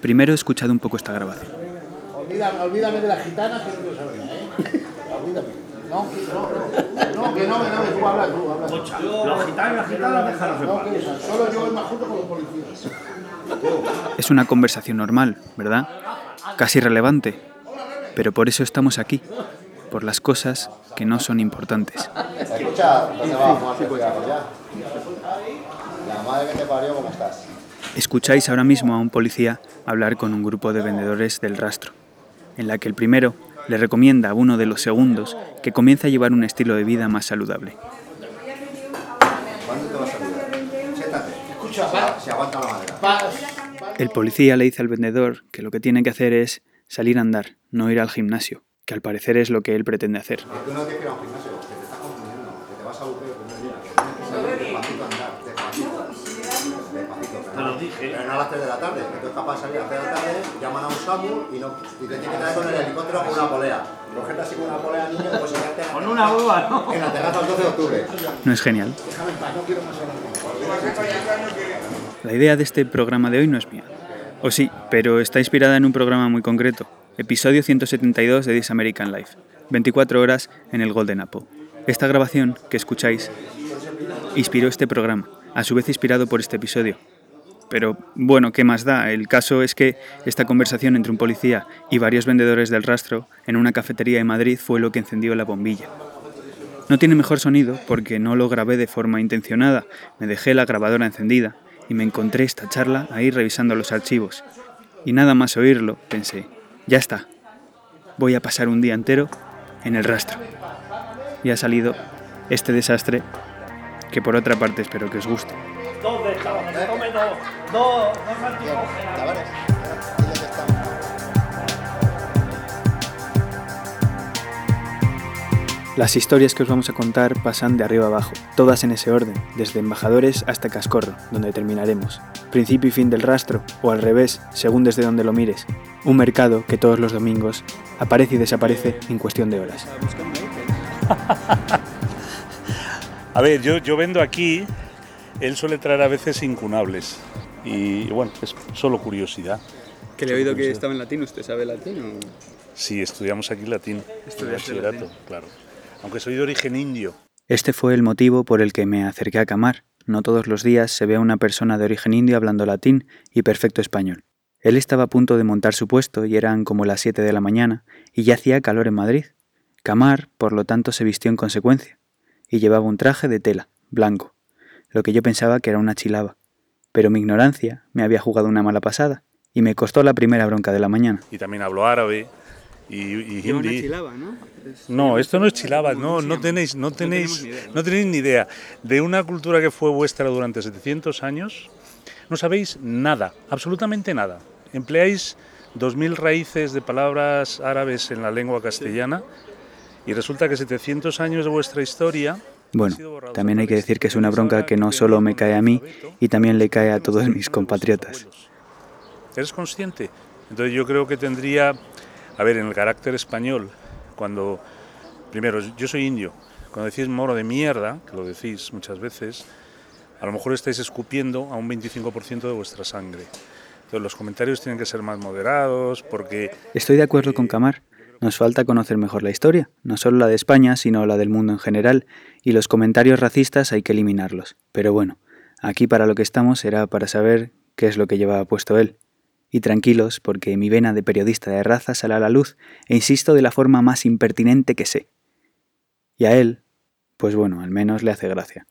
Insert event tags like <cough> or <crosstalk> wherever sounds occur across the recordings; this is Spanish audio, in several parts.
Primero he escuchado un poco esta grabación. Olvídame de la gitana que no quiero saber ¿eh? Olvídame. No, no, no, que no, que no, que tú hablas, tú hablas. Los gitanos y las gitanas déjanos en paz. solo yo voy más junto con los policías. Es una conversación normal, ¿verdad? Casi relevante. Pero por eso estamos aquí. Por las cosas que no son importantes. Escucha, ¿dónde vas a ya? La madre que te parió, ¿cómo estás? Escucháis ahora mismo a un policía hablar con un grupo de vendedores del rastro, en la que el primero le recomienda a uno de los segundos que comience a llevar un estilo de vida más saludable. El policía le dice al vendedor que lo que tiene que hacer es salir a andar, no ir al gimnasio, que al parecer es lo que él pretende hacer. No que te estás confundiendo, que te vas a aburrir el primer día, que tienes que salir despacito a andar, despacito. Despacito. Te lo dije. Pero no a las 3 de la tarde, que tú es capaz de salir a las 3 de la tarde, llaman a un SAMU y, no, y te tienen que traer con el helicóptero con una polea. Cogerte así con una polea, niño, pues se quedarte Con una boba, ¿no? en la terraza el 12 de octubre. ¿No es genial? La idea de este programa de hoy no es mía. O sí, pero está inspirada en un programa muy concreto. Episodio 172 de This American Life. 24 horas en el Golden Apple. Esta grabación que escucháis inspiró este programa, a su vez inspirado por este episodio. Pero bueno, ¿qué más da? El caso es que esta conversación entre un policía y varios vendedores del rastro en una cafetería de Madrid fue lo que encendió la bombilla. No tiene mejor sonido porque no lo grabé de forma intencionada. Me dejé la grabadora encendida y me encontré esta charla ahí revisando los archivos. Y nada más oírlo, pensé, ya está. Voy a pasar un día entero en el rastro. Y ha salido este desastre que por otra parte espero que os guste. Tavares, dile que estamos. Las historias que os vamos a contar pasan de arriba abajo, todas en ese orden, desde embajadores hasta Cascorro, donde terminaremos. Principio y fin del rastro, o al revés, según desde donde lo mires. Un mercado que todos los domingos aparece y desaparece en cuestión de horas. <laughs> A ver, yo, yo vendo aquí, él suele traer a veces incunables. Y bueno, es solo curiosidad. Que le he oído que estaba en latín, ¿usted sabe latín? Sí, estudiamos aquí latín. Estudiaste bachillerato, claro. Aunque soy de origen indio. Este fue el motivo por el que me acerqué a Camar. No todos los días se ve a una persona de origen indio hablando latín y perfecto español. Él estaba a punto de montar su puesto y eran como las 7 de la mañana y ya hacía calor en Madrid. Camar, por lo tanto, se vistió en consecuencia y llevaba un traje de tela, blanco, lo que yo pensaba que era una chilaba. Pero mi ignorancia me había jugado una mala pasada y me costó la primera bronca de la mañana. Y también hablo árabe y, y hindi. ¿no? No, esto no es chilaba, no, no tenéis, no tenéis, no tenéis ni idea de una cultura que fue vuestra durante 700 años. No sabéis nada, absolutamente nada. Empleáis 2.000 raíces de palabras árabes en la lengua castellana y resulta que 700 años de vuestra historia. Bueno, también hay que decir que es una bronca que no solo me cae a mí y también le cae a todos mis compatriotas. ¿Eres consciente? Entonces yo creo que tendría, a ver, en el carácter español, cuando, primero, yo soy indio, cuando decís moro de mierda, que lo decís muchas veces, a lo mejor estáis escupiendo a un 25% de vuestra sangre. Entonces los comentarios tienen que ser más moderados porque Estoy de acuerdo con Camar. Nos falta conocer mejor la historia, no solo la de España, sino la del mundo en general, y los comentarios racistas hay que eliminarlos. Pero bueno, aquí para lo que estamos era para saber qué es lo que llevaba puesto él. Y tranquilos, porque mi vena de periodista de raza sale a la luz, e insisto de la forma más impertinente que sé. Y a él, pues bueno, al menos le hace gracia.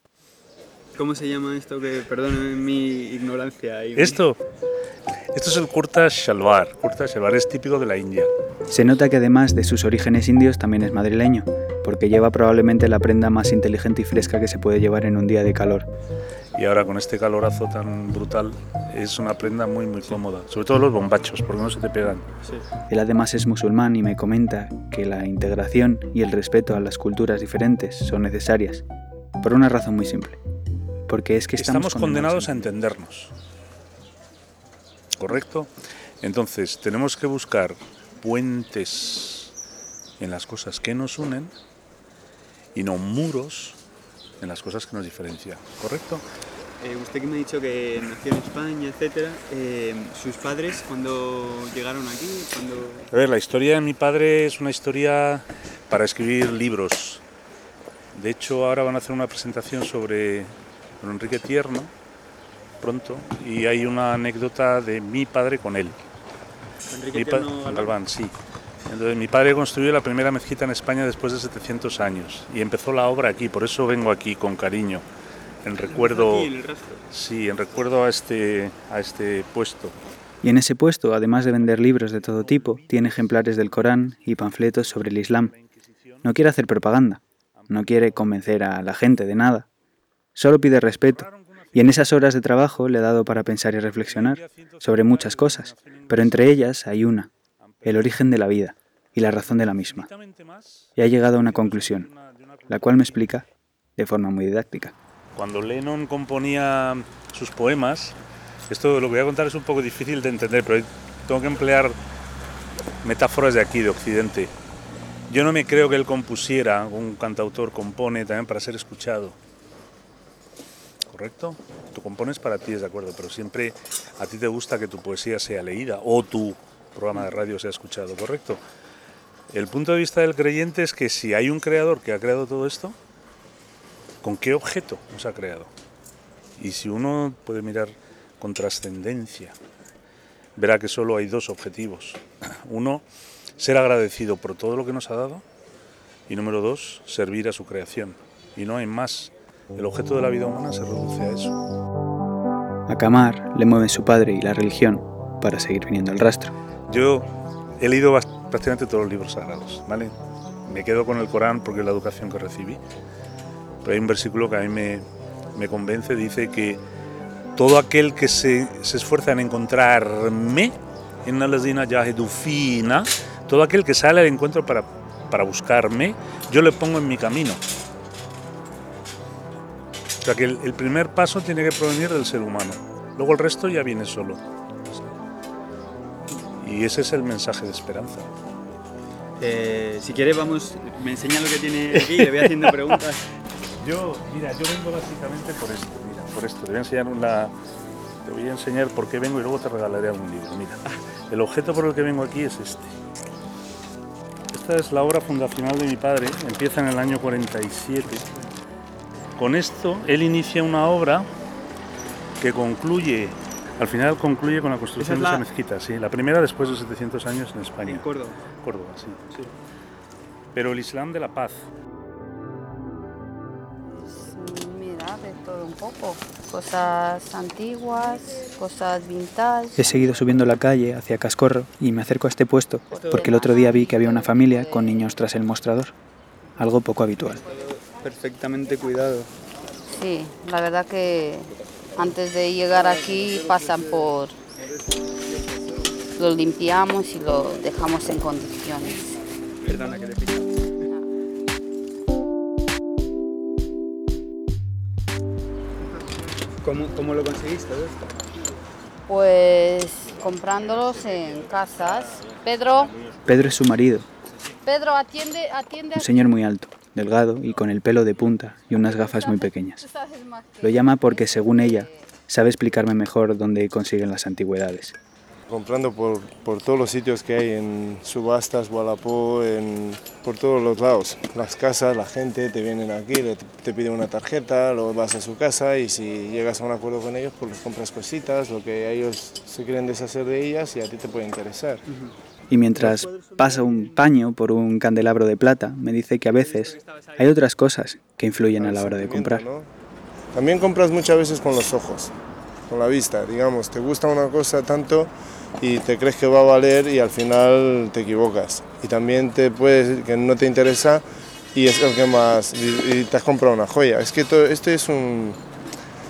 ¿Cómo se llama esto que, perdón mi ignorancia? esto, esto es el kurta shalwar. Kurta shalwar es típico de la India. Se nota que además de sus orígenes indios también es madrileño, porque lleva probablemente la prenda más inteligente y fresca que se puede llevar en un día de calor. Y ahora con este calorazo tan brutal es una prenda muy muy cómoda, sobre todo los bombachos, porque no se te pegan. Él además es musulmán y me comenta que la integración y el respeto a las culturas diferentes son necesarias, por una razón muy simple. Porque es que estamos, Estamos condenados a entendernos. ¿Correcto? Entonces, tenemos que buscar puentes en las cosas que nos unen y no muros en las cosas que nos diferencian. ¿Correcto? eh, usted que me ha dicho que nació en España, etcétera, eh, sus padres cuando llegaron aquí, cuando A ver, la historia de mi padre es una historia para escribir libros. De hecho, ahora van a hacer una presentación sobre don Enrique Tierno, pronto, y hay una anécdota de mi padre con él. Enrique Mi Galván. Sí. Entonces, mi padre construyó la primera mezquita en España después de 700 años y empezó la obra aquí, por eso vengo aquí con cariño, en recuerdo, Aquí el sí, en recuerdo a este, a este puesto. Y en ese puesto, además de vender libros de todo tipo, tiene ejemplares del Corán y panfletos sobre el Islam. No quiere hacer propaganda, no quiere convencer a la gente de nada, solo pide respeto. Y en esas horas de trabajo le ha dado para pensar y reflexionar sobre muchas cosas, pero entre ellas hay una, el origen de la vida y la razón de la misma. Y ha llegado a una conclusión, la cual me explica de forma muy didáctica. Cuando Lennon componía sus poemas, esto lo que voy a contar es un poco difícil de entender, pero tengo que emplear metáforas de aquí, de Occidente. Yo no me creo que él compusiera, un cantautor compone también para ser escuchado. ¿Correcto? Tú compones para ti, es de acuerdo, pero siempre a ti te gusta que tu poesía sea leída o tu programa de radio sea escuchado, ¿correcto? El punto de vista del creyente es que si hay un creador que ha creado todo esto, ¿con qué objeto nos ha creado? Y si uno puede mirar con trascendencia, verá que solo hay dos objetivos. <clears throat> Uno, ser agradecido por todo lo que nos ha dado. Y número dos, servir a su creación. Y no hay más. El objeto de la vida humana se reduce a eso. A Kamar le mueven su padre y la religión para seguir viniendo al rastro. Yo he leído prácticamente todos los libros sagrados, ¿vale? Me quedo con el Corán porque es la educación que recibí. Pero hay un versículo que a mí me, me convence, dice que todo aquel que se, se esfuerza en encontrarme, en Alazina Yahedufina, todo aquel que sale al encuentro para, para buscarme, yo le pongo en mi camino. O sea que el, el primer paso tiene que provenir del ser humano. Luego el resto ya viene solo. Y ese es el mensaje de esperanza. Eh, si quiere, vamos, me enseña lo que tiene aquí, le voy haciendo preguntas. <laughs> Yo, mira, yo vengo básicamente por esto, mira, por esto. Te voy a enseñar una, te voy a enseñar por qué vengo y luego te regalaré algún libro. Mira, el objeto por el que vengo aquí es este. Esta es la obra fundacional de mi padre, empieza en el año 47. Con esto, él inicia una obra que concluye, al final concluye con la construcción Esa es de esa mezquita, sí, la primera después de 700 años en España. En Córdoba. Córdoba, sí. Pero el Islam de la paz, Mira, de todo un poco. Cosas antiguas, cosas vintage. He seguido subiendo la calle hacia Cascorro y me acerco a este puesto porque el otro día vi que había una familia con niños tras el mostrador. Algo poco habitual. Perfectamente cuidado. Sí, la verdad que antes de llegar aquí pasan por... Lo limpiamos y lo dejamos en condiciones. Perdona que te pique. ¿Cómo, ¿Cómo lo conseguiste esto? Pues comprándolos en casas. Pedro, Pedro es su marido, Pedro, atiende, atiende. un señor muy alto, delgado y con el pelo de punta y unas gafas muy pequeñas. Lo llama porque, según ella, sabe explicarme mejor dónde consiguen las antigüedades. comprando por, por todos los sitios que hay en subastas, Wallapop, en, por todos los lados. Las casas, la gente te vienen aquí, le- te piden una tarjeta, luego vas a su casa y si llegas a un acuerdo con ellos, pues les compras cositas, lo que ellos se quieren deshacer de ellas y a ti te puede interesar. Y mientras pasa un paño por un candelabro de plata, me dice que a veces hay otras cosas que influyen a la hora de comprar. ¿no? También compras muchas veces con los ojos, con la vista, digamos, te gusta una cosa tanto y te crees que va a valer y al final te equivocas. Y también te puedes que no te interesa y es el que más y, y te has comprado una joya. Es que todo esto es un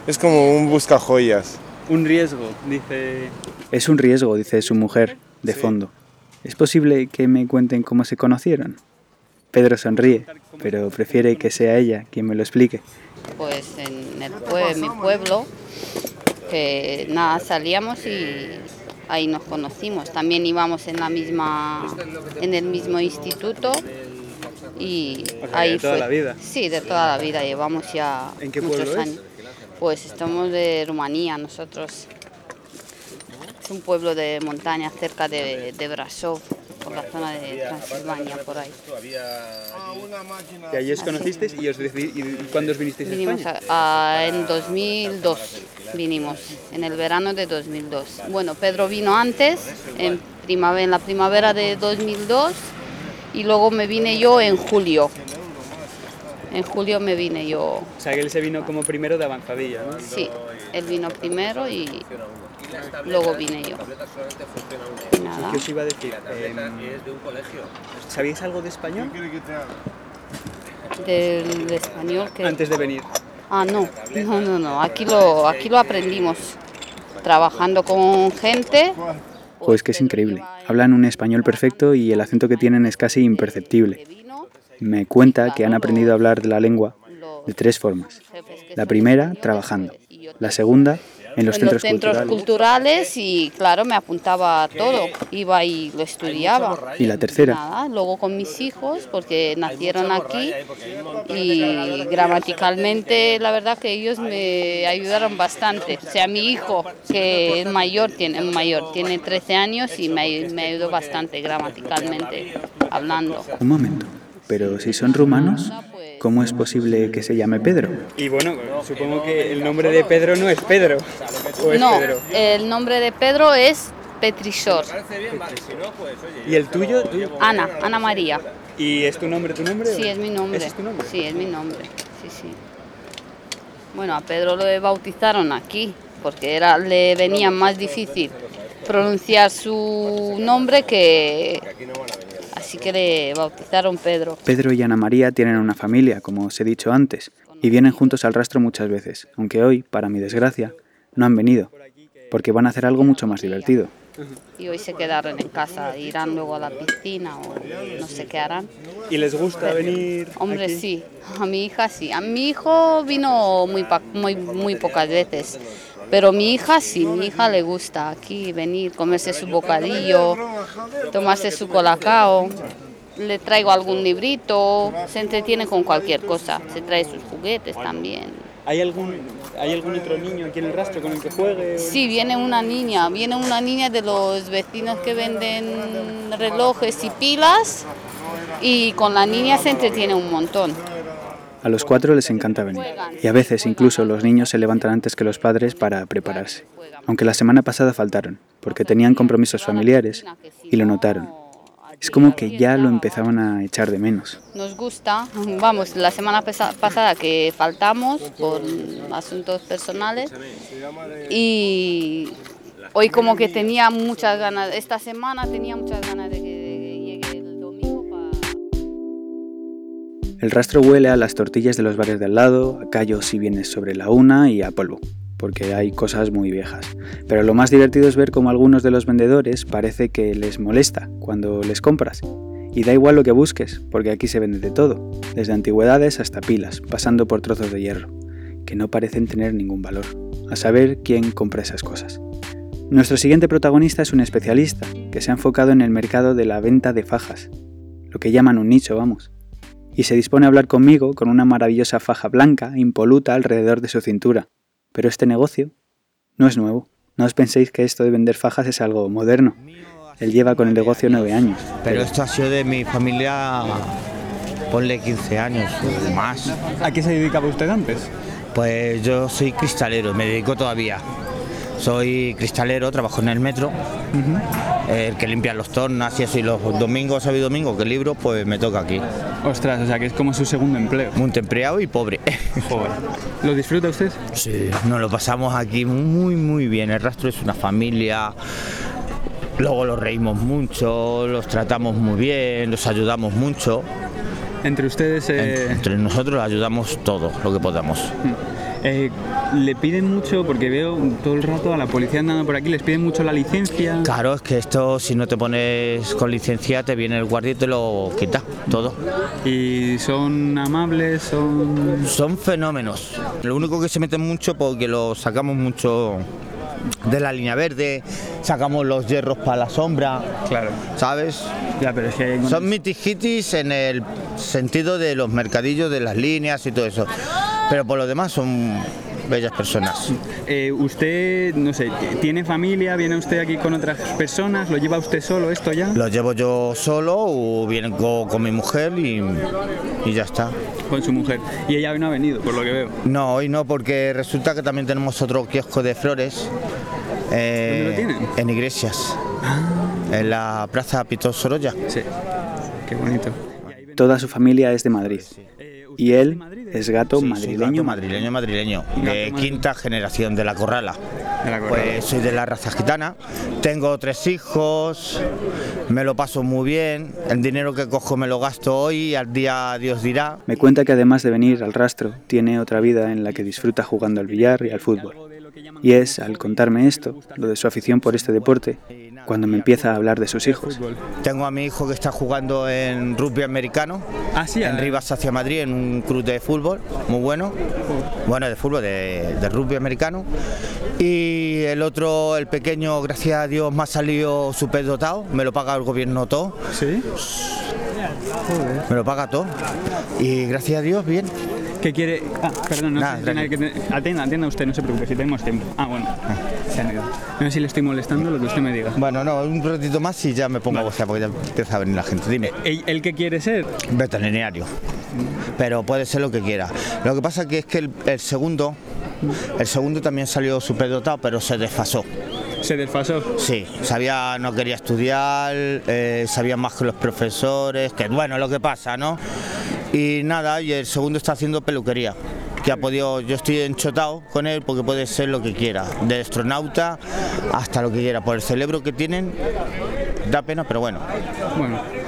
es como un busca joyas. Un riesgo, dice... Es un riesgo, dice su mujer, de Sí. fondo. ¿Es posible que me cuenten cómo se conocieron? Pedro sonríe, pero prefiere que sea ella quien me lo explique. pues en el pue- en mi pueblo, que nada, salíamos y ahí nos conocimos. También íbamos en la misma, en el mismo instituto y O sea, ahí de toda fue- la vida. Sí, de toda la vida. Llevamos ya ¿En qué muchos pueblo es? años. Pues estamos de Rumanía nosotros. Un pueblo de montaña cerca de, de Brasov, por la zona de Transilvania, por ahí. Y allí os conocisteis y, os y ¿cuándo os vinisteis a Vinimos España? a- a- en 2002, vinimos, en el verano de 2002. Bueno, Pedro vino antes, en, primavera, en la primavera de 2002, y luego me vine yo en julio. En julio me vine yo, O sea, que él se vino como primero de avanzadilla, ¿no? sí, él vino primero y luego vine yo. Y nada. ¿Qué os iba a decir? Em, ¿Sabíais algo de español Del español que... antes de venir? Ah, no, no, no, no. Aquí lo, aquí lo aprendimos trabajando con gente. Jo, es que es increíble. Hablan un español perfecto y el acento que tienen es casi imperceptible. Me cuenta que han aprendido a hablar de la lengua de tres formas. La primera, trabajando. La segunda, en los en centros los centros culturales. culturales y claro, me apuntaba a todo. Iba y lo estudiaba. Y la tercera, Nada, luego con mis hijos, porque nacieron aquí y gramaticalmente la verdad que ellos me ayudaron bastante. O sea, mi hijo, que es mayor, tiene, mayor, tiene 13 años y me, me ayudó bastante gramaticalmente hablando. un momento. Pero si son rumanos, ¿cómo es posible que se llame Pedro? Y bueno, supongo que el nombre de Pedro no es Pedro. ¿O No, el nombre de Pedro es Petrisor, ¿Y el tuyo? ¿Tú? Ana, Ana María. ¿Y es tu nombre tu nombre? Sí, es mi nombre. ¿Ese es tu nombre? Sí, es mi nombre. Sí, sí. Bueno, a Pedro lo bautizaron aquí, porque era, le venía más difícil pronunciar su nombre que... Así que le bautizaron Pedro. Pedro y Ana María tienen una familia, como os he dicho antes, y vienen juntos al rastro muchas veces, aunque hoy, para mi desgracia, no han venido, porque van a hacer algo mucho más divertido. Y hoy se quedaron en casa, irán luego a la piscina o no sé qué harán. ¿Y les gusta venir? Hombre, aquí? sí, a mi hija sí. A mi hijo vino muy, muy, muy pocas veces, pero mi hija sí, mi hija le gusta aquí venir, comerse su bocadillo, tomarse su colacao. Le traigo algún librito, se entretiene con cualquier cosa, se trae sus juguetes también. ¿Hay algún, ¿Hay algún otro niño aquí en el rastro con el que juegue? Sí, viene una niña, viene una niña de los vecinos que venden relojes y pilas y con la niña se entretiene un montón. A los cuatro les encanta venir, y a veces incluso los niños se levantan antes que los padres para prepararse. Aunque la semana pasada faltaron, porque tenían compromisos familiares y lo notaron. Es como que ya lo empezaban a echar de menos. Nos gusta, vamos, la semana pasada que faltamos por asuntos personales y hoy como que tenía muchas ganas, esta semana tenía muchas ganas de que, El rastro huele a las tortillas de los bares de al lado, a callos si vienes sobre la una y a polvo, porque hay cosas muy viejas. Pero lo más divertido es ver cómo algunos de los vendedores parece que les molesta cuando les compras. Y da igual lo que busques, porque aquí se vende de todo, desde antigüedades hasta pilas, pasando por trozos de hierro, que no parecen tener ningún valor. A saber quién compra esas cosas. Nuestro siguiente protagonista es un especialista, que se ha enfocado en el mercado de la venta de fajas, lo que llaman un nicho, vamos y se dispone a hablar conmigo con una maravillosa faja blanca impoluta alrededor de su cintura. Pero este negocio no es nuevo. No os penséis que esto de vender fajas es algo moderno. Él lleva con el negocio nueve años. Pero esto ha sido de mi familia, ponle 15 años o más. ¿A qué se dedicaba usted antes? Pues yo soy cristalero, me dedico todavía. Soy cristalero, trabajo en el metro, el que limpia los tornas y eso, y los domingos, sábado y domingo que libro, pues me toca aquí. Ostras, o sea que es como su segundo empleo. Muy empleado y pobre. <laughs> Joder. ¿Lo disfruta usted? Sí, nos lo pasamos aquí muy, muy bien. El rastro es una familia. Luego los reímos mucho, los tratamos muy bien, los ayudamos mucho. Entre ustedes eh, Entre nosotros ayudamos todo lo que podamos. Eh, le piden mucho, porque veo todo el rato a la policía andando por aquí, les piden mucho la licencia. Claro, es que esto si no te pones con licencia te viene el guardia y te lo quita todo. Y son amables, son... Son fenómenos. Lo único que se meten mucho porque lo sacamos mucho de la línea verde, sacamos los hierros para la sombra, Claro. ¿sabes? Ya, pero es que... Son mitijitis en el sentido de los mercadillos, de las líneas y todo eso. Pero por lo demás son bellas personas. Eh, usted, no sé, ¿tiene familia? ¿Viene usted aquí con otras personas? ¿Lo lleva usted solo esto ya? Lo llevo yo solo o vengo con mi mujer y, y ya está. Con su mujer. Y ella hoy no ha venido, por lo que veo. No, hoy no, porque resulta que también tenemos otro kiosco de flores. eh, ¿Dónde lo tienen? En Iglesias. En la Plaza Pito Sorolla. Sí. Qué bonito. Toda su familia es de Madrid. Y él es gato Sí, madrileño. gato madrileño, madrileño, de quinta generación de la corrala. De la Corrala. Pues soy de la raza gitana, tengo tres hijos, me lo paso muy bien, el dinero que cojo me lo gasto hoy y al día Dios dirá. Me cuenta que además de venir al rastro, tiene otra vida en la que disfruta jugando al billar y al fútbol. Y es, al contarme esto, lo de su afición por este deporte, cuando me empieza a hablar de sus hijos. Tengo a mi hijo que está jugando en rugby americano, Ah, sí, en Rivas hacia Madrid, en un club de fútbol, muy bueno, bueno de fútbol, de, de rugby americano. Y el otro, el pequeño, gracias a Dios, me ha salido súper dotado, me lo paga el gobierno todo. ¿Sí? Me lo paga todo. Y gracias a Dios, bien. ¿Qué quiere? Ah, perdón, no Nada, sé si que Atienda, atienda usted, no se preocupe, si tenemos tiempo. Ah, bueno. Se han ido. No sé si le estoy molestando, lo que usted me diga. Bueno, no, un ratito más y ya me pongo a gozar porque ya empieza a venir la gente. Dime, ¿El, el qué quiere ser? veterinario. Pero puede ser lo que quiera. Lo que pasa que es que el, el segundo, el segundo también salió superdotado, pero se desfasó. Se desfasó. Sí, sabía, no quería estudiar, eh, sabía más que los profesores, que bueno, lo que pasa, ¿no? Y nada, y el segundo está haciendo peluquería. Que ha podido, yo estoy enchotado con él porque puede ser lo que quiera, de astronauta hasta lo que quiera. Por el cerebro que tienen, da pena, pero bueno. Bueno.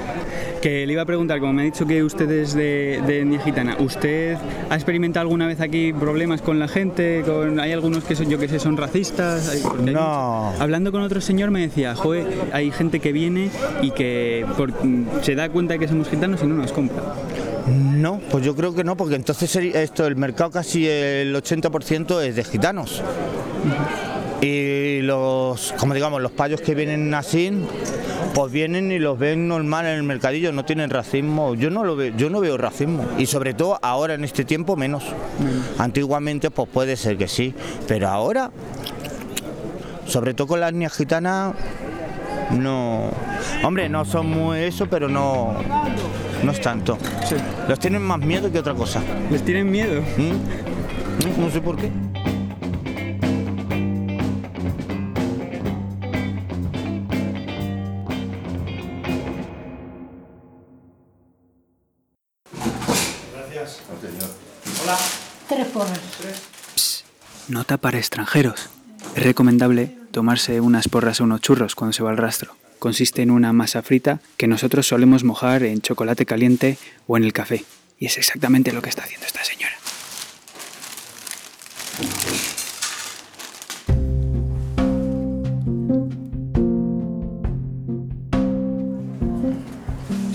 Que le iba a preguntar, como me ha dicho que usted es de, de etnia gitana, ¿usted ha experimentado alguna vez aquí problemas con la gente? Con, ¿Hay algunos que son, yo que sé, son racistas? Hay- porque hay No. muchos- Hablando con otro señor me decía, joder, hay gente que viene y que por- se da cuenta de que somos gitanos y no nos compra. No, pues yo creo que no, porque entonces esto, el mercado casi el 80% es de gitanos. Y los, como digamos, los payos que vienen así, pues vienen y los ven normal en el mercadillo, no tienen racismo. Yo no lo veo, yo no veo racismo. Y sobre todo ahora en este tiempo menos. Antiguamente pues puede ser que sí, pero ahora, sobre todo con la etnia gitana, no. Hombre, no son muy eso, pero no. No es tanto. Los tienen más miedo que otra cosa. ¿Les tienen miedo? ¿Mm? No sé por qué. Nota para extranjeros. Es recomendable tomarse unas porras o unos churros cuando se va al rastro. Consiste en una masa frita que nosotros solemos mojar en chocolate caliente o en el café. Y es exactamente lo que está haciendo esta señora.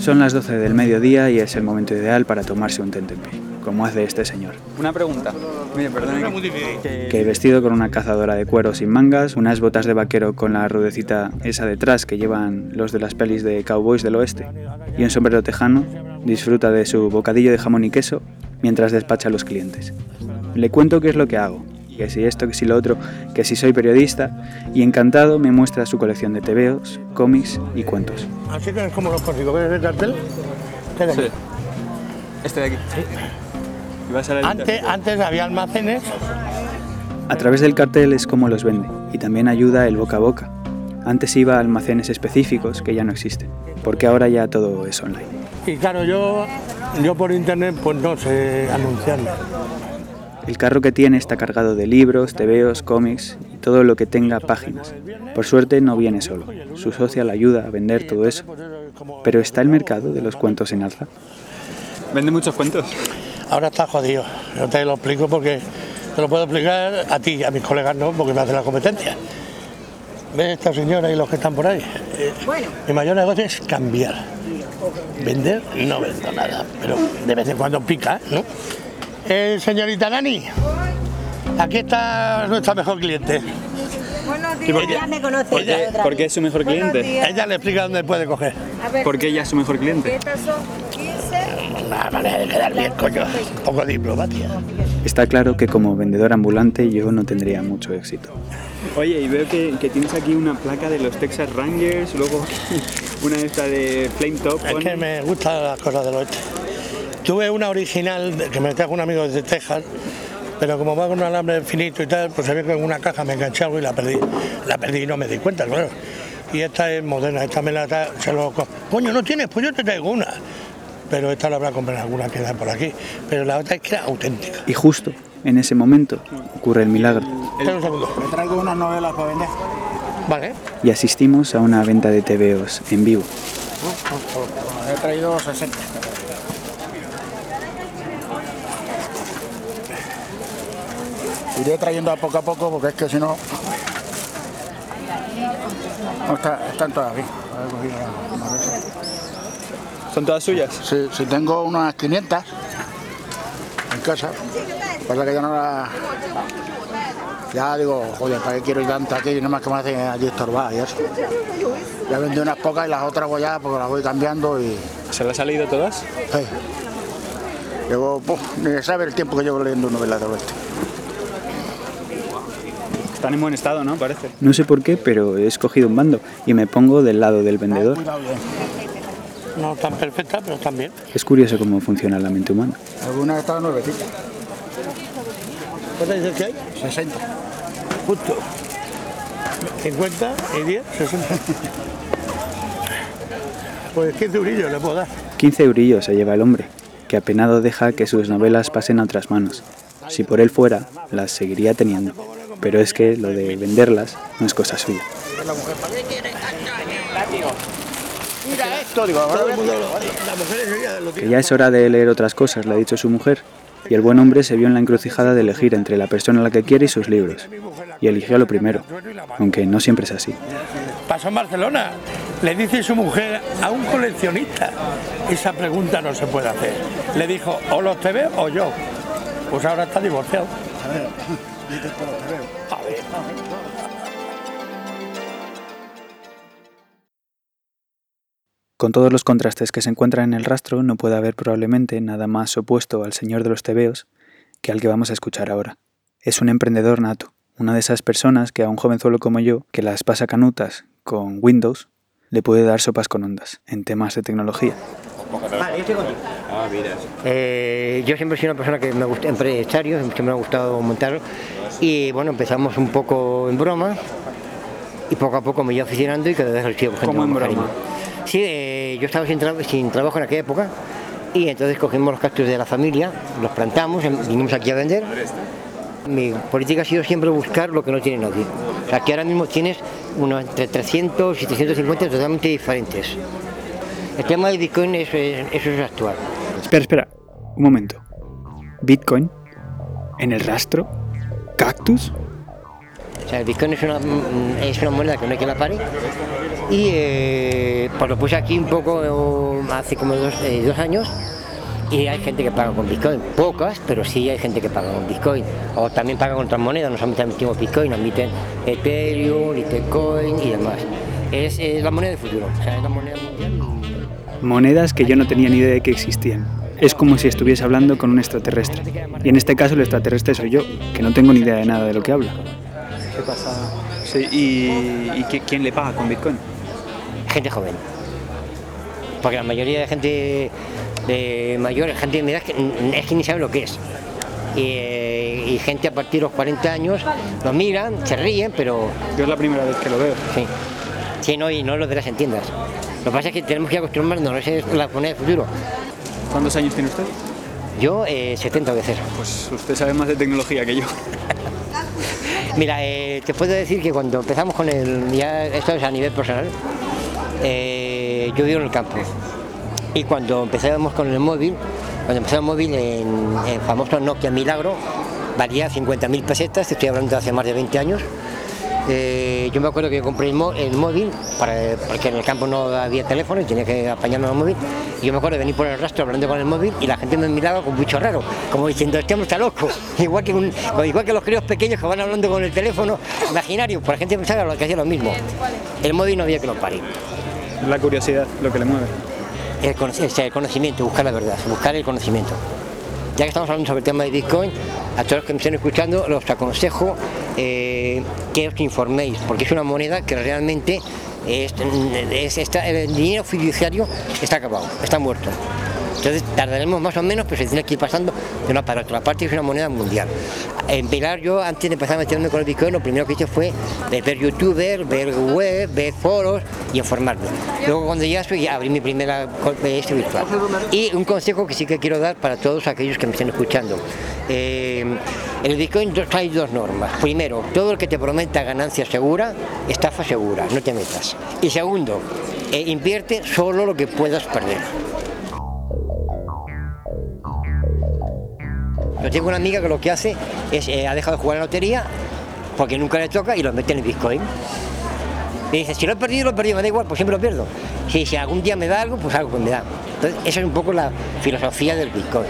Son las 12 del mediodía y es el momento ideal para tomarse un tentempié, como hace este señor. Una pregunta. Mire, perdone. Que... vestido con una cazadora de cuero sin mangas, unas botas de vaquero con la rudecita esa detrás que llevan los de las pelis de cowboys del oeste y un sombrero tejano, disfruta de su bocadillo de jamón y queso mientras despacha a los clientes. Le cuento qué es lo que hago, que si esto, que si lo otro, que si soy periodista, y encantado me muestra su colección de tebeos, cómics y cuentos. Así que es como los consigo. ¿Ves el cartel? ¿Qué de aquí? Este de aquí. ¿Y vas a la Antes, antes había almacenes. A través del cartel es como los vende y también ayuda el boca a boca. Antes iba a almacenes específicos que ya no existen, porque ahora ya todo es online. Y claro, yo, yo por internet pues no sé anunciarme. El carro que tiene está cargado de libros, tebeos, cómics y todo lo que tenga páginas. Por suerte no viene solo, su socia le ayuda a vender todo eso. Pero ¿está el mercado de los cuentos en alza? ¿Vende muchos cuentos? Ahora está jodido. Yo te lo explico porque te lo puedo explicar a ti, a mis colegas no, porque me hacen la competencia. ¿Ves esta señora y los que están por ahí? Eh, Mi mayor negocio es cambiar. Vender, no vendo nada, pero de vez en cuando pica, ¿no? Eh, señorita Nani, aquí está nuestra mejor cliente. Buenos ¿Y por días, qué? ya me conoces. Oye, otra ¿por qué es su mejor cliente? Ella le explica dónde puede coger. A ver, ¿Por qué ella es su mejor cliente? Estas son 15. Una manera de quedar bien, coño. Un poco de diplomacia. Está claro que como vendedor ambulante yo no tendría mucho éxito. Oye, y veo que, que tienes aquí una placa de los Texas Rangers, luego <laughs> una esta de Flame Top. Es que me gustan las cosas del oeste. Tuve una original de- que me trajo un amigo desde Texas, pero como va con un alambre finito y tal, pues se ve que en una caja me enganché algo y la perdí. La perdí y no me di cuenta, claro. Y esta es moderna, esta me la se lo co- Coño, ¿no tienes? Pues yo te traigo una. Pero esta la habrá comprado en alguna que da por aquí. Pero la otra es que era auténtica. Y justo en ese momento ocurre el milagro Espera un segundo. Me traigo unas novelas para vender. Vale. y asistimos a una venta de TVOs en vivo. He traído 60. Iré trayendo a poco a poco porque es que si no. No está, están todas aquí. ¿Son todas suyas? Sí, sí, tengo unas 500 en casa. Pasa que ya no las. Ya digo, joder, ¿para qué quiero ir tanto aquí? Nada más que me hacen allí estorbar y eso. Ya vendí unas pocas y las otras voy ya porque las voy cambiando y. ¿Se las ha leído todas? Sí. Llevo, puf, ni sabe el tiempo que llevo leyendo novelas del oeste. Están en buen estado, ¿no? Parece. No sé por qué, pero he escogido un bando y me pongo del lado del vendedor. Cuidado bien. No tan perfecta, pero están bien. Es curioso cómo funciona la mente humana. Algunas están nuevecitas. ¿Cuántas dices que hay? 60. Justo. 50 y 10, 60. Pues 15 eurillos le puedo dar. 15 eurillos se lleva el hombre, que apenado deja que sus novelas pasen a otras manos. Si por él fuera, las seguiría teniendo. Pero es que lo de venderlas no es cosa suya. Mira esto, digo, ahora Todo Que ya es hora de leer otras cosas, le ha dicho su mujer. Y el buen hombre se vio en la encrucijada de elegir entre la persona a la que quiere y sus libros. Y eligió lo primero, aunque no siempre es así. Pasó en Barcelona. Le dice su mujer a un coleccionista. Esa pregunta no se puede hacer. Le dijo, o los TV o yo. Pues ahora está divorciado. Con todos los contrastes que se encuentran en el rastro, no puede haber probablemente nada más opuesto al señor de los tebeos que al que vamos a escuchar ahora. Es un emprendedor nato, una de esas personas que a un jovenzuelo como yo, que las pasa canutas con Windows, le puede dar sopas con ondas en temas de tecnología. Vale, yo estoy contigo. Eh, yo siempre he sido una persona que me gusta, empresario, siempre me ha gustado montar. Y bueno, empezamos un poco en broma y poco a poco me iba aficionando y cada vez sigo cogiendo ¿Cómo en broma? cariño. Sí, eh, yo estaba sin, tra- sin trabajo en aquella época y entonces cogimos los cactus de la familia, los plantamos, vinimos aquí a vender. Mi política ha sido siempre buscar lo que no tiene nadie. O sea, que ahora mismo tienes unos entre 300 y 350 totalmente diferentes. El tema de Bitcoin es, eso es actual. Espera, espera, un momento. ¿Bitcoin? ¿En el rastro? ¿Cactus? O sea, el Bitcoin es una, mm, es una moneda que no hay que la pare. Y eh, pues lo puse aquí un poco hace como dos, eh, dos años. Y hay gente que paga con Bitcoin. Pocas, pero sí hay gente que paga con Bitcoin. O también paga con otras monedas. No solamente admitimos Bitcoin, admiten Ethereum, Litecoin y demás. Es, es la moneda del futuro. O sea, es la moneda mundial. Monedas que yo no tenía ni idea de que existían. Es como si estuviese hablando con un extraterrestre. Y en este caso el extraterrestre soy yo, que no tengo ni idea de nada de lo que habla. ¿Qué pasa? Sí, ¿Y, y qui- quién le paga con Bitcoin? Gente joven. Porque la mayoría de gente de mayor, gente de mi edad, es que, ni sabe lo que es. Y, eh, y gente a partir de los 40 años lo miran, se ríen, pero Yo es la primera vez que lo veo. sí. Sí, no, y no lo verás en tiendas. Lo que pasa es que tenemos que acostumbrarnos, esa es la moneda del futuro. ¿Cuántos años tiene usted? Yo, eh, 70 veces. Pues usted sabe más de tecnología que yo. <laughs> Mira, eh, te puedo decir que cuando empezamos con el, ya esto es a nivel personal, eh, yo vivo en el campo. Y cuando empezamos con el móvil, cuando empezó el móvil en, en famoso Nokia Milagro, valía 50.000 pesetas, estoy hablando de hace más de 20 años. Eh, yo me acuerdo que compré el, el móvil, porque en el campo no había teléfono y tenía que apañarme el móvil. Y yo me acuerdo de venir por el rastro hablando con el móvil y la gente me miraba con bicho raro, como diciendo, este hombre está loco. <laughs> Igual que, un- igual que los críos pequeños que van hablando con el teléfono imaginario, pues la gente pensaba que hacía lo mismo. El móvil no había que lo pare. La curiosidad, lo que le mueve. El, el conocimiento, buscar la verdad, buscar el conocimiento. ya que estamos hablando sobre el tema de Bitcoin, a todos los que me estén escuchando, los aconsejo eh, que os informéis, porque es una moneda que realmente es, es- el dinero fiduciario está acabado, está muerto. Entonces tardaremos más o menos, pero se tiene que ir pasando de una para otra. Aparte es una moneda mundial. En Pilar yo, antes de empezar a meterme con el Bitcoin, lo primero que hice fue ver youtubers, ver web, ver foros y informarme. Luego cuando ya soy, abrí mi primera eh, este virtual. Y un consejo que sí que quiero dar para todos aquellos que me estén escuchando. Eh, el Bitcoin trae dos normas. Primero, todo el que te prometa ganancia segura, estafa segura, no te metas. Y segundo, eh, invierte solo lo que puedas perder. Yo tengo una amiga que lo que hace es, eh, ha dejado de jugar a la lotería porque nunca le toca y lo mete en el Bitcoin. Y dice, si lo he perdido, lo he perdido, me da igual, pues siempre lo pierdo. Si, si algún día me da algo, pues algo pues me da. Entonces, esa es un poco la filosofía del Bitcoin.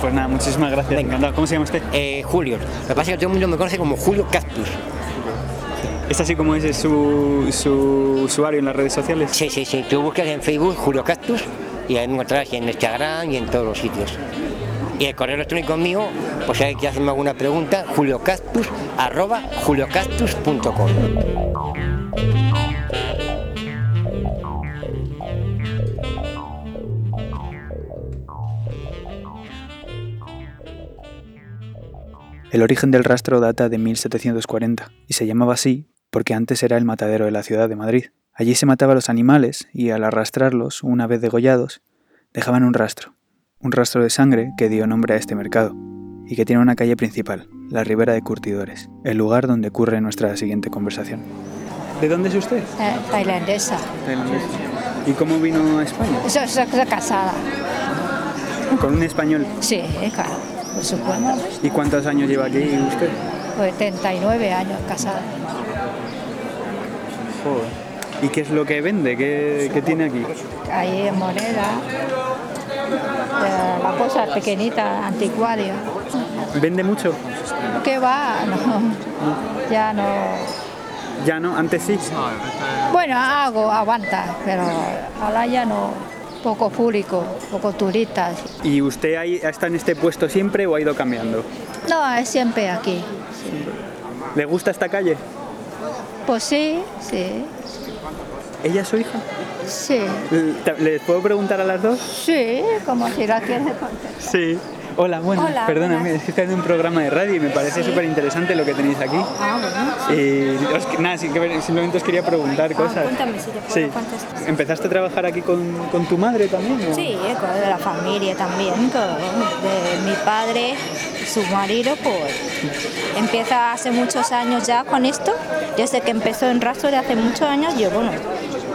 Pues nada, muchísimas gracias. Encantado. ¿Cómo se llama usted? Eh, Julio. Lo que pasa es que todo el mundo me conoce como Julio Cactus. ¿Es así como es su, su usuario en las redes sociales? Sí, sí, sí. Tú buscas en Facebook Julio Cactus y ahí me encontrarás en Instagram y en todos los sitios. Y el correo electrónico mío, pues si hay que hacerme alguna pregunta, juliocactus, arroba juliocactus.com. El origen del rastro data de 1740 y se llamaba así porque antes era el matadero de la ciudad de Madrid. Allí se mataba a los animales y al arrastrarlos, una vez degollados, dejaban un rastro, un rastro de sangre que dio nombre a este mercado y que tiene una calle principal, la Ribera de Curtidores, el lugar donde ocurre nuestra siguiente conversación. ¿De dónde es usted? Eh, tailandesa. ¿Y cómo vino a España? Soy, soy- soy casada. Con un español. Sí, claro, por supuesto. ¿Y cuántos años lleva aquí usted? Pues 39 años casada. ¿Y qué es lo que vende? ¿Qué, qué tiene aquí? Ahí en moneda, la cosa pequeñita, anticuaria. ¿Vende mucho? ¿Qué va? No, ya no. Ya no, antes sí. Bueno, hago, aguanta, pero ahora ya no. Poco público, poco turistas. ¿Y usted ahí está en este puesto siempre o ha ido cambiando? No, es siempre aquí. ¿Le gusta esta calle? Pues sí, sí, ¿Ella es su hija? sí. ¿Le- ¿Les puedo preguntar a las dos? Sí, como si la quieres contestar. Sí. Hola, bueno, Hola, perdóname, buenas. es que estoy en un programa de radio y me parece Sí. súper interesante lo que tenéis aquí. Ah, bueno. Y os- nada, simplemente os quería preguntar cosas. Ah, cuéntame si te puedo Sí. contestar. ¿Empezaste a trabajar aquí con, con tu madre también? o? Sí, eh, con la familia también, todo. De mi padre, su marido, pues empieza hace muchos años ya con esto. Desde que empezó en rastro de hace muchos años, yo, bueno,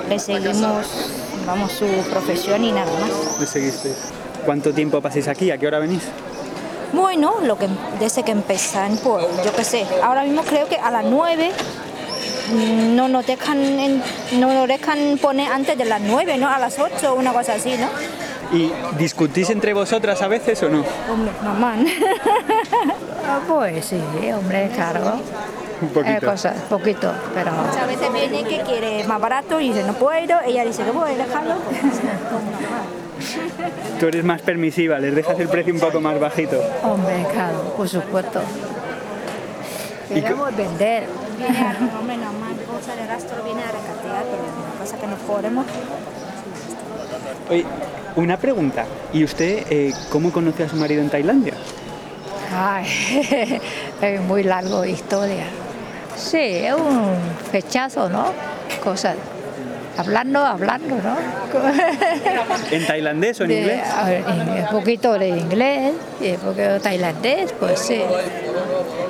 le seguimos, vamos, su profesión y nada más. ¿Le seguiste? ¿Cuánto tiempo pasáis aquí? ¿A qué hora venís? Bueno, lo que, desde que empezaron, pues yo qué sé, ahora mismo creo que a las 9 mm, no nos dejan, en- no nos dejan poner antes de las 9, ¿no? A las 8, una cosa así, ¿no? ¿Y discutís entre vosotras a veces o no? Hombre, normal. <laughs> Ah, pues sí, hombre, claro. Un poquito. Eh, cosas, poquito, pero... Muchas veces viene que quiere más barato y dice, no puedo, ella dice que voy a dejarlo. <laughs> Tú eres más permisiva, les dejas el precio un poco más bajito. Hombre, claro, por supuesto. Queremos vender. Viene a, normal, bolsa de rastro viene a recatear, pero la cosa que no podemos. Oye, una pregunta. ¿Y usted eh, cómo conoció a su marido en Tailandia? Ay, <laughs> es muy largo historia. Sí, es un fechazo, ¿no? Cosas. Hablando, hablando, ¿no? <laughs> ¿En tailandés o en De- inglés? a ver, en- un poquito de inglés y un poquito de tailandés, pues sí.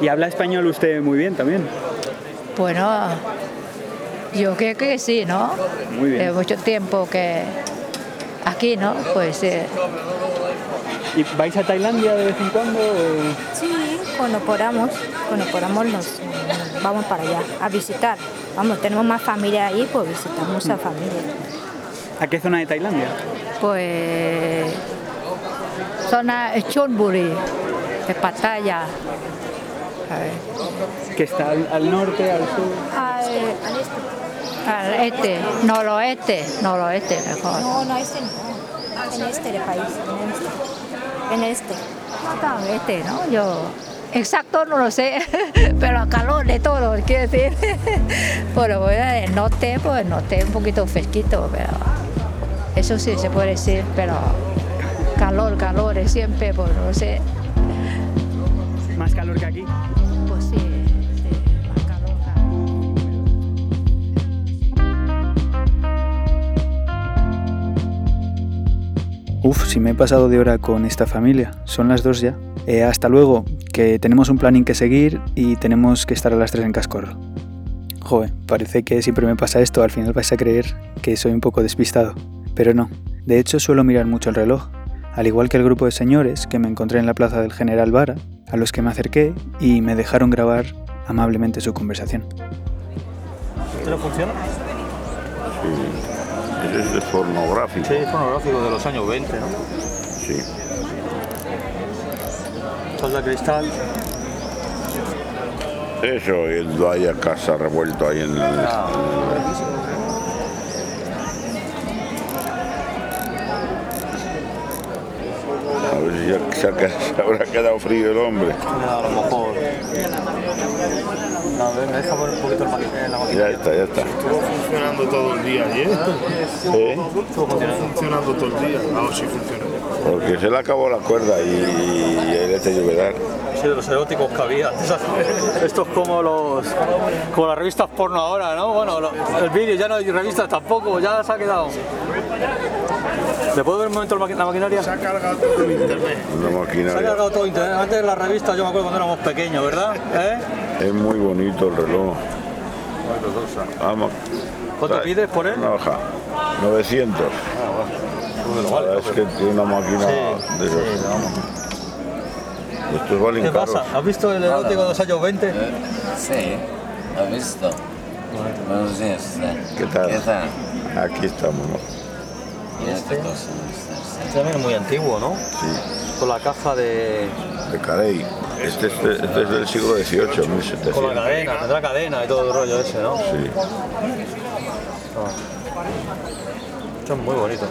Y habla español usted muy bien también. Bueno, yo creo que sí, ¿no? Muy bien. De mucho tiempo que aquí, ¿no? Pues sí. ¿Y vais a Tailandia de vez en cuando? o- Sí, cuando podamos, cuando podamos nos vamos para allá a visitar. Vamos, tenemos más familia ahí, pues visitamos a familia. ¿A qué zona de Tailandia? Pues zona Chonburi, de Pattaya. Que está al, al norte, al sur. Al, este. Al este, noroeste, noroeste mejor. No, no, este no. En este de país. en este. En este. Este, ¿no? Yo exacto no lo sé, <laughs> pero a calor de todo, quiero decir. <laughs> bueno, pues el norte, pues el norte un poquito fresquito, pero eso sí se puede decir, pero calor, calor siempre, pues no sé. ¿Más calor que aquí? Uf, si me he pasado de hora con esta familia. Son las dos ya. Eh, hasta luego, que tenemos un planning que seguir y tenemos que estar a las 3 en Cascorro. Joder, parece que siempre me pasa esto, al final vais a creer que soy un poco despistado. Pero no, de hecho suelo mirar mucho el reloj, al igual que el grupo de señores que me encontré en la plaza del General Vara, a los que me acerqué y me dejaron grabar amablemente su conversación. ¿Esto no funciona? Sí, es de pornográfico. Sí, es pornográfico de los años 20, ¿no? Sí. De cristal. Eso, el hay a casa revuelto ahí en el... A ver si ya, se, habrá quedado frío el hombre. A lo mejor. A ver, me deja poner un poquito el la máquina. Ya está, ya está. Estuvo funcionando todo el día ayer. ¿Eh? Estuvo funcionando todo el día. Ah, sí funciona. Porque se le acabó la cuerda y, y ahí le te lloverá. Sí, de los eróticos que había. <laughs> Esto es como los como las revistas porno ahora, ¿no? Bueno, lo- el vídeo ya no hay revistas tampoco, ya se ha quedado. ¿Le puedo ver un momento la maqui- la maquinaria? Se ha cargado todo el internet. Una Se ha maquinaria. cargado todo internet. Antes las revistas, yo me acuerdo cuando éramos pequeños, ¿verdad? ¿Eh? Es muy bonito el reloj. Vamos. ¿Cuánto pides por él? Una hoja. 900. Ahora es que tiene una máquina de esas. Estos valen ¿Qué caros. pasa? ¿Has visto el erótico de los años 20? Sí, ¿lo has visto? Buenos días. ¿Qué tal? ¿Qué tal? Aquí estamos, ¿no? ¿Y esta cosa? Este también es muy antiguo, ¿no? Sí. Con la caja de... De Carey. Este, este- este es del siglo XVIII, 1700. Con la cadena, tendrá cadena y todo el rollo ese, ¿no? Sí. Ah. Esto es muy bonito.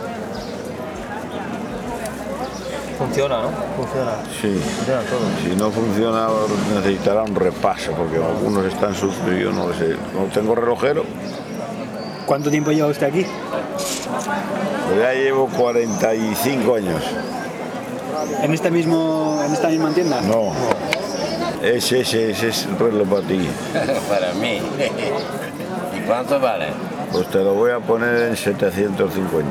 Funciona, ¿no? Funciona. Sí. Funciona todo. Si no funciona necesitará un repaso porque algunos están sucios y yo no lo sé. No tengo relojero, ¿Cuánto tiempo lleva usted aquí? Pero ya llevo 45 años. ¿En, este mismo, en esta misma tienda? No. Ese, ese, ese es el reloj para ti. <laughs> Para mí. ¿Y cuánto vale? Pues te lo voy a poner en 750.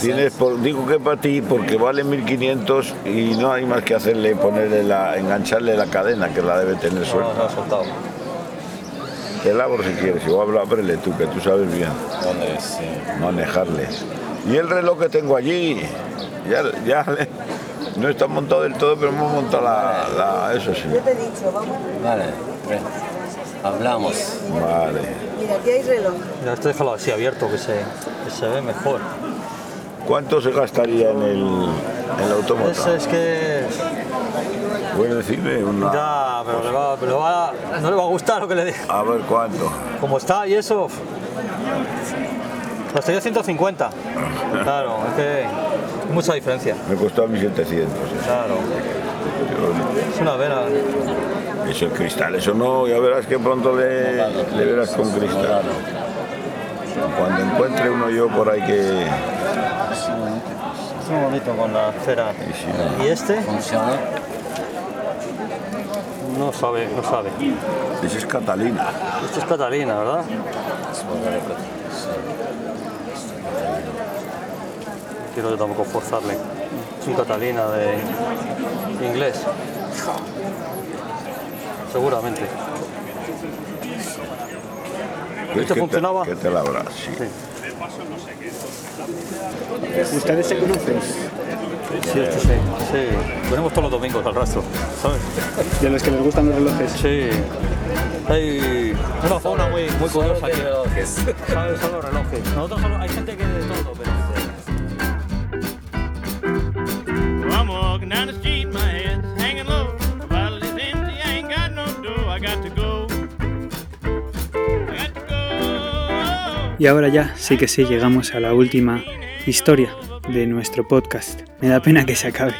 Tienes por- digo que para ti porque vale 1500 y no hay más que hacerle, ponerle la, engancharle la cadena que la debe tener No, suelta. no, soltado. Te si quieres, o habla, ábrele tú, que tú sabes bien ¿Dónde es? Sí. manejarle. Y el reloj que tengo allí, ya, ya le- no está montado del todo, pero hemos montado la, la- eso sí. Vale, ven. Hablamos. Vale. Mira, aquí hay reloj. Mira, esto déjalo así abierto, que se, que se ve mejor. ¿Cuánto se gastaría en el, en el automóvil? Ese es que... Puedes decirme una... Ya, pero le va, le va- no le va a gustar lo que le diga. A ver cuánto. Como está y eso... Los tenía 150. Claro, es que mucha diferencia. Me costó a 1700. Claro. Es una vena. Eso es cristal, eso no, ya verás que pronto le, le verás con cristal. Cuando encuentre uno yo por ahí que... Es muy bonito con la esfera. ¿Y este? ¿Funciona? No sabe, no sabe. Ese es Catalina. Esto es Catalina, ¿verdad? Quiero yo tampoco forzarle. Es un Catalina de inglés. Seguramente. ¿Ves ¿Este que te- funcionaba? Que te la abras, sí. ¿Ustedes se conocen? Sí, este sí, sí. Venimos todos los domingos al rastro, ¿sabes? <laughs> ¿De los que les gustan los relojes? Sí. Hay una fauna muy, muy curiosa aquí. ¿Sabes? Son los relojes. Nosotros solo, hay gente que de todo, pero... Y ahora ya, sí que sí, llegamos a la última historia de nuestro podcast. Me da pena que se acabe.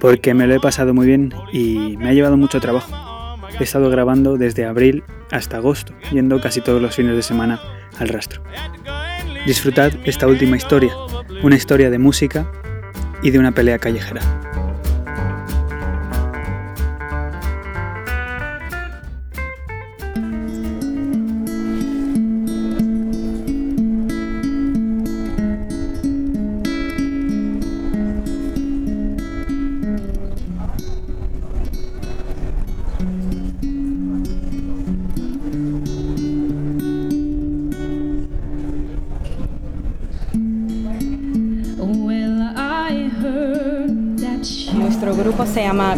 porque me lo he pasado muy bien y me ha llevado mucho trabajo. He estado grabando desde abril hasta agosto, yendo casi todos los fines de semana al rastro. Disfrutad esta última historia, una historia de música y de una pelea callejera.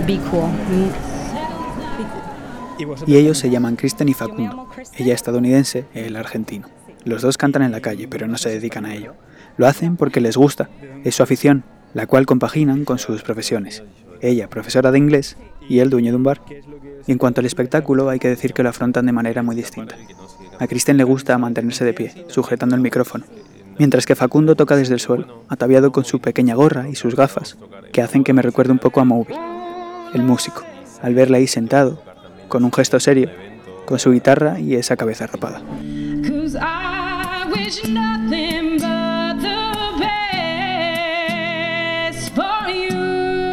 Be Cool. Y ellos se llaman Kristen y Facundo. Ella estadounidense, él argentino. Los dos cantan en la calle, pero no se dedican a ello. Lo hacen porque les gusta, es su afición, la cual compaginan con sus profesiones. Ella, profesora de inglés, y él, dueño de un bar. Y en cuanto al espectáculo, hay que decir que lo afrontan de manera muy distinta. A Kristen le gusta mantenerse de pie, sujetando el micrófono, mientras que Facundo toca desde el suelo, ataviado con su pequeña gorra y sus gafas, que hacen que me recuerde un poco a Moby, el músico, al verle ahí sentado, con un gesto serio, con su guitarra y esa cabeza rapada.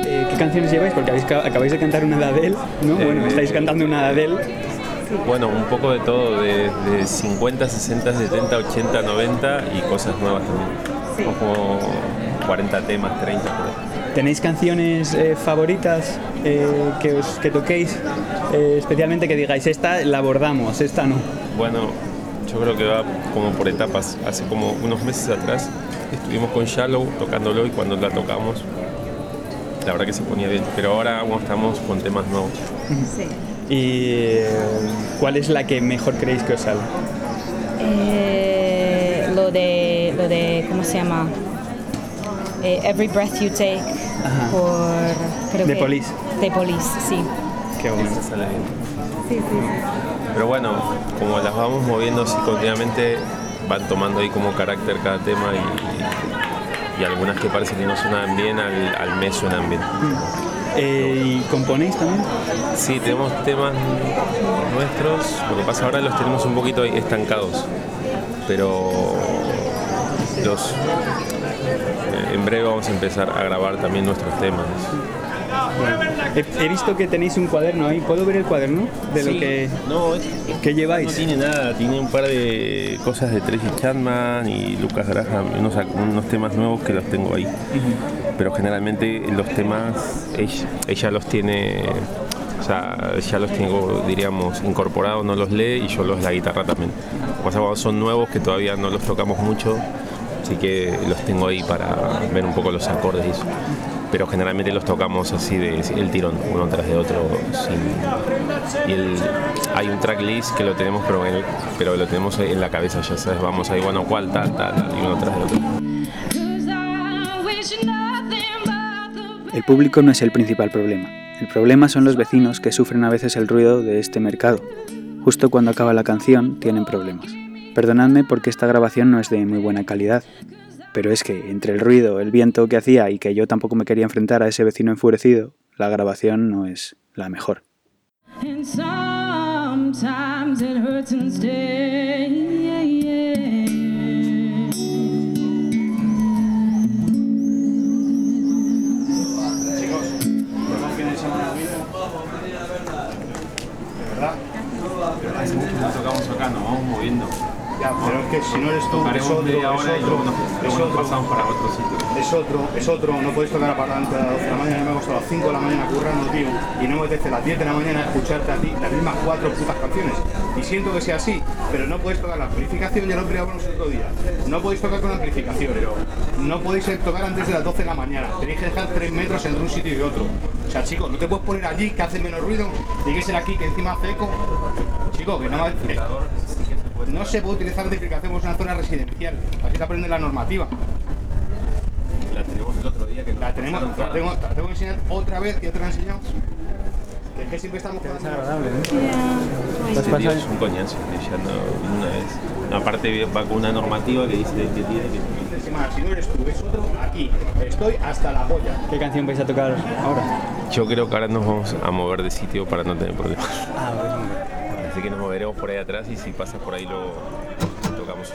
Eh, ¿Qué canciones lleváis? Porque habéis ca- acabáis de cantar una de Adele, ¿no? Bueno, estáis cantando una de Adele. Bueno, un poco de todo, de, de 50, 60, 70, 80, 90 y cosas nuevas también. Como 40 temas, 30 por ahí. ¿Tenéis canciones eh, favoritas eh, que, os, que toquéis? eh, especialmente que digáis, esta la abordamos, esta no. Bueno, yo creo que va como por etapas. Hace como unos meses atrás estuvimos con Shallow tocándolo y cuando la tocamos, la verdad que se ponía bien. Pero ahora aún estamos con temas nuevos. ¿Y eh, cuál es la que mejor creéis que os sale? Eh, lo de, lo de, ¿cómo se llama? Eh, Every Breath You Take por... creo De que- Police. De Police, sí. Qué bueno. Sí, sí, Pero bueno, como las vamos moviendo así continuamente, van tomando ahí como carácter cada tema y, y algunas que parece que no suenan bien, al, al mes suenan bien. Eh, ¿Y componéis también? Sí, tenemos temas nuestros, lo que pasa ahora los tenemos un poquito ahí estancados, pero los, en breve vamos a empezar a grabar también nuestros temas. Bueno, he, he visto que tenéis un cuaderno ahí. ¿Puedo ver el cuaderno de lo que, No, que lleváis? No tiene nada, tiene un par de cosas de Tracy Chapman y Lucas Graham, unos, unos temas nuevos que los tengo ahí. Pero generalmente los temas ella, ella los tiene, o sea, ya los tengo, diríamos, incorporados, no los lee y yo los la guitarra también. Es que son nuevos que todavía no los tocamos mucho, así que los tengo ahí para ver un poco los acordes y eso. Pero generalmente los tocamos así de el tirón, uno tras de otro. sin- y el- hay un tracklist que lo tenemos, pero, en- pero lo tenemos en la cabeza, ya sabes, vamos ahí, bueno, cuál, tal, tal, tal, y uno tras de otro. El público no es el principal problema. El problema son los vecinos que sufren a veces el ruido de este mercado. Justo cuando acaba la canción tienen problemas. Perdonadme porque esta grabación no es de muy buena calidad, pero es que entre el ruido, el viento que hacía y que yo tampoco me quería enfrentar a ese vecino enfurecido, la grabación no es la mejor. Tocamos acá, nos vamos moviendo. Ya, pero es que si no eres tú, es otro, es otro, es otro. pasamos para otro sitio. Es otro, es otro, no podéis tocar aparte a las 12 de la mañana, me he costado a las 5 de la mañana currando, tío, y no me a las 10 de la mañana escucharte a ti las mismas cuatro putas canciones. Y siento que sea así, pero no podéis tocar la amplificación, ya lo creamos el otro día. No podéis tocar con amplificación, no podéis tocar antes de las 12 de la mañana, tenéis que dejar 3 metros entre un sitio y otro. O sea, chicos, no te puedes poner allí que hace menos ruido, tiene que ser aquí que encima hace eco. Chicos, que no me... No se puede utilizar amplificación en una zona residencial, así te aprende la normativa. La tenemos el otro día que La tenemos, la tengo, la tengo que enseñar otra vez, que ya te la he enseñado. Que es que siempre estamos jugando. Ese tío es un coñazo, que ya no, una vez. No, una parte va con una normativa que dice que tiene que... Si no eres tú, es otro, aquí. Estoy hasta la polla. ¿Qué canción vais a tocar ahora? Yo creo que ahora nos vamos a mover de sitio para no tener problemas. Ah, Así que nos moveremos por ahí atrás y si pasas por ahí lo tocamos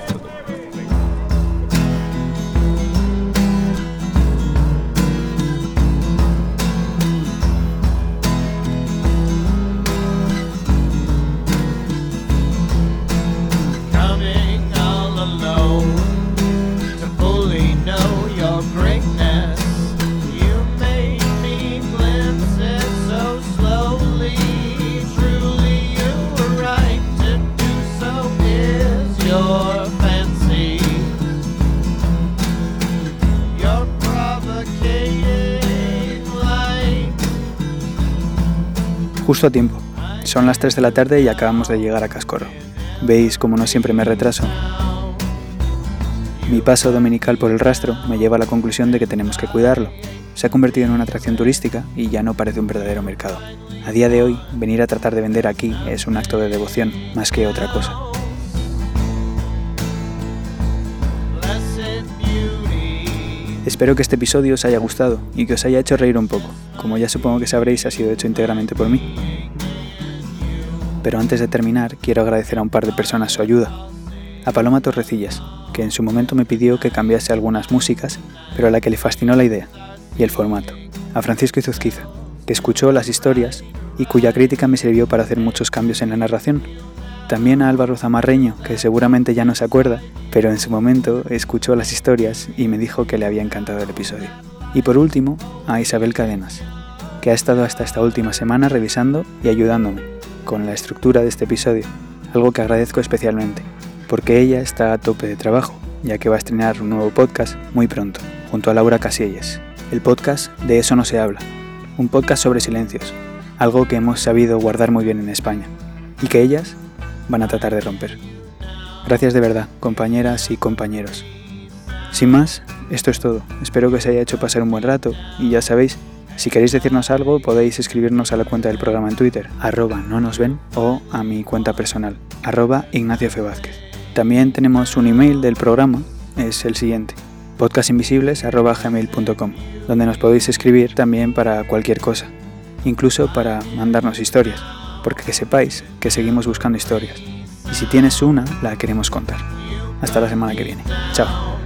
Justo a tiempo. Son las 3 de la tarde y acabamos de llegar a Cascorro. ¿Veis como no siempre me retraso? Mi paso dominical por el rastro me lleva a la conclusión de que tenemos que cuidarlo. Se ha convertido en una atracción turística y ya no parece un verdadero mercado. A día de hoy, venir a tratar de vender aquí es un acto de devoción más que otra cosa. Espero que este episodio os haya gustado y que os haya hecho reír un poco. Como ya supongo que sabréis, ha sido hecho íntegramente por mí. Pero antes de terminar, quiero agradecer a un par de personas su ayuda. A Paloma Torrecillas, que en su momento me pidió que cambiase algunas músicas, pero a la que le fascinó la idea y el formato. A Francisco Izuzquiza, que escuchó las historias y cuya crítica me sirvió para hacer muchos cambios en la narración. También a Álvaro Zamarreño, que seguramente ya no se acuerda, pero en su momento escuchó las historias y me dijo que le había encantado el episodio. Y por último, a Isabel Cadenas, que ha estado hasta esta última semana revisando y ayudándome con la estructura de este episodio, algo que agradezco especialmente, porque ella está a tope de trabajo, ya que va a estrenar un nuevo podcast muy pronto, junto a Laura Casielles, el podcast de Eso no se habla, un podcast sobre silencios, algo que hemos sabido guardar muy bien en España, y que ellas van a tratar de romper. Gracias de verdad, compañeras y compañeros. Sin más, esto es todo. Espero que os haya hecho pasar un buen rato y ya sabéis, si queréis decirnos algo podéis escribirnos a la cuenta del programa en Twitter, arroba no nos ven, o a mi cuenta personal, arroba Ignacio F. Vázquez. También tenemos un email del programa, es el siguiente, podcastinvisibles.gmail.com, donde nos podéis escribir también para cualquier cosa, incluso para mandarnos historias, porque que sepáis que seguimos buscando historias. Y si tienes una, la queremos contar. Hasta la semana que viene. Chao.